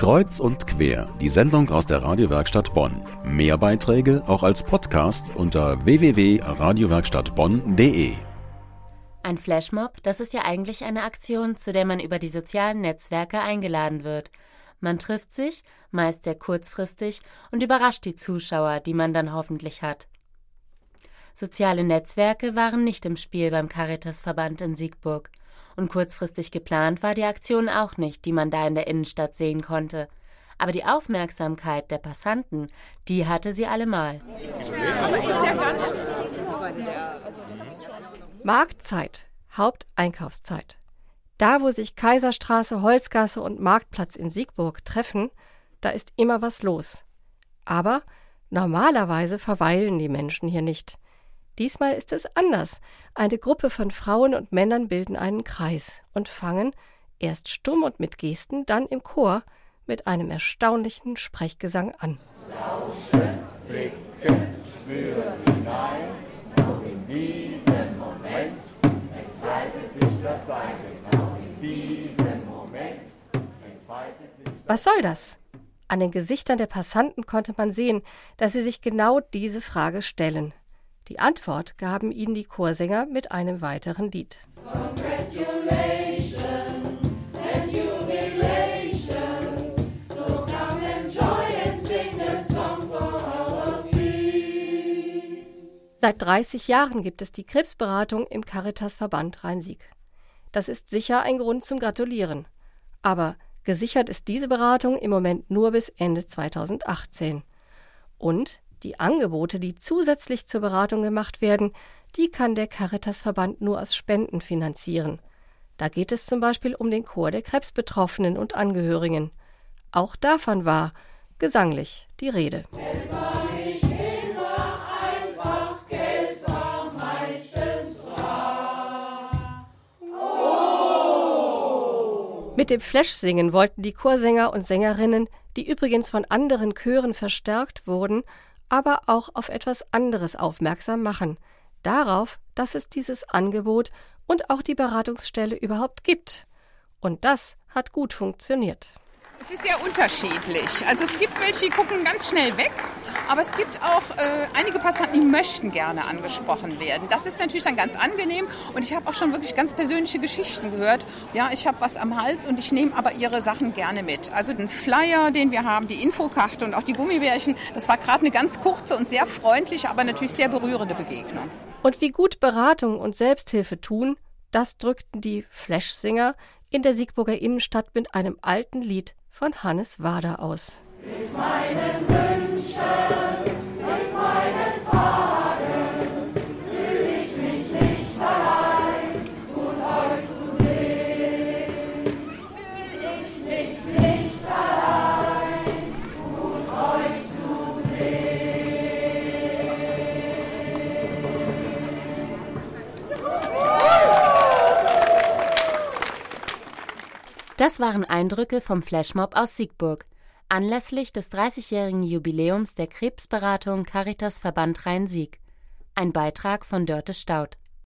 Kreuz und quer, die Sendung aus der Radiowerkstatt Bonn. Mehr Beiträge auch als Podcast unter www.radiowerkstattbonn.de. Ein Flashmob, das ist ja eigentlich eine Aktion, zu der man über die sozialen Netzwerke eingeladen wird. Man trifft sich, meist sehr kurzfristig, und überrascht die Zuschauer, die man dann hoffentlich hat. Soziale Netzwerke waren nicht im Spiel beim Caritasverband in Siegburg. Und kurzfristig geplant war die Aktion auch nicht, die man da in der Innenstadt sehen konnte. Aber die Aufmerksamkeit der Passanten, die hatte sie allemal. Marktzeit, Haupteinkaufszeit. Da, wo sich Kaiserstraße, Holzgasse und Marktplatz in Siegburg treffen, da ist immer was los. Aber normalerweise verweilen die Menschen hier nicht. Diesmal ist es anders. Eine Gruppe von Frauen und Männern bilden einen Kreis und fangen, erst stumm und mit Gesten, dann im Chor, mit einem erstaunlichen Sprechgesang an. Lauschen, blicken, spüren hinein, und in diesem Moment entfaltet sich das Sein. Genau Was soll das? An den Gesichtern der Passanten konnte man sehen, dass sie sich genau diese Frage stellen. Die Antwort gaben ihnen die Chorsänger mit einem weiteren Lied. Seit 30 Jahren gibt es die Krebsberatung im Caritasverband Rhein-Sieg. Das ist sicher ein Grund zum Gratulieren. Aber gesichert ist diese Beratung im Moment nur bis Ende 2018. Und die Angebote, die zusätzlich zur Beratung gemacht werden, die kann der Caritasverband nur aus Spenden finanzieren. Da geht es zum Beispiel um den Chor der Krebsbetroffenen und Angehörigen. Auch davon war gesanglich die Rede. Es war nicht immer einfach, Geld war meistens rar. Oh! Mit dem Flashsingen wollten die Chorsänger und Sängerinnen, die übrigens von anderen Chören verstärkt wurden, aber auch auf etwas anderes aufmerksam machen, darauf, dass es dieses Angebot und auch die Beratungsstelle überhaupt gibt. Und das hat gut funktioniert. Es ist sehr unterschiedlich. Also es gibt welche, die gucken ganz schnell weg, aber es gibt auch äh, einige Passanten, die möchten gerne angesprochen werden. Das ist natürlich dann ganz angenehm und ich habe auch schon wirklich ganz persönliche Geschichten gehört. Ja, ich habe was am Hals und ich nehme aber ihre Sachen gerne mit. Also den Flyer, den wir haben, die Infokarte und auch die Gummibärchen, das war gerade eine ganz kurze und sehr freundliche, aber natürlich sehr berührende Begegnung. Und wie gut Beratung und Selbsthilfe tun, das drückten die Flashsinger in der Siegburger Innenstadt mit einem alten Lied von Hannes Wader aus. Mit meinen Wünschen Das waren Eindrücke vom Flashmob aus Siegburg, anlässlich des 30-jährigen Jubiläums der Krebsberatung Caritas Verband Rhein-Sieg. Ein Beitrag von Dörte Staud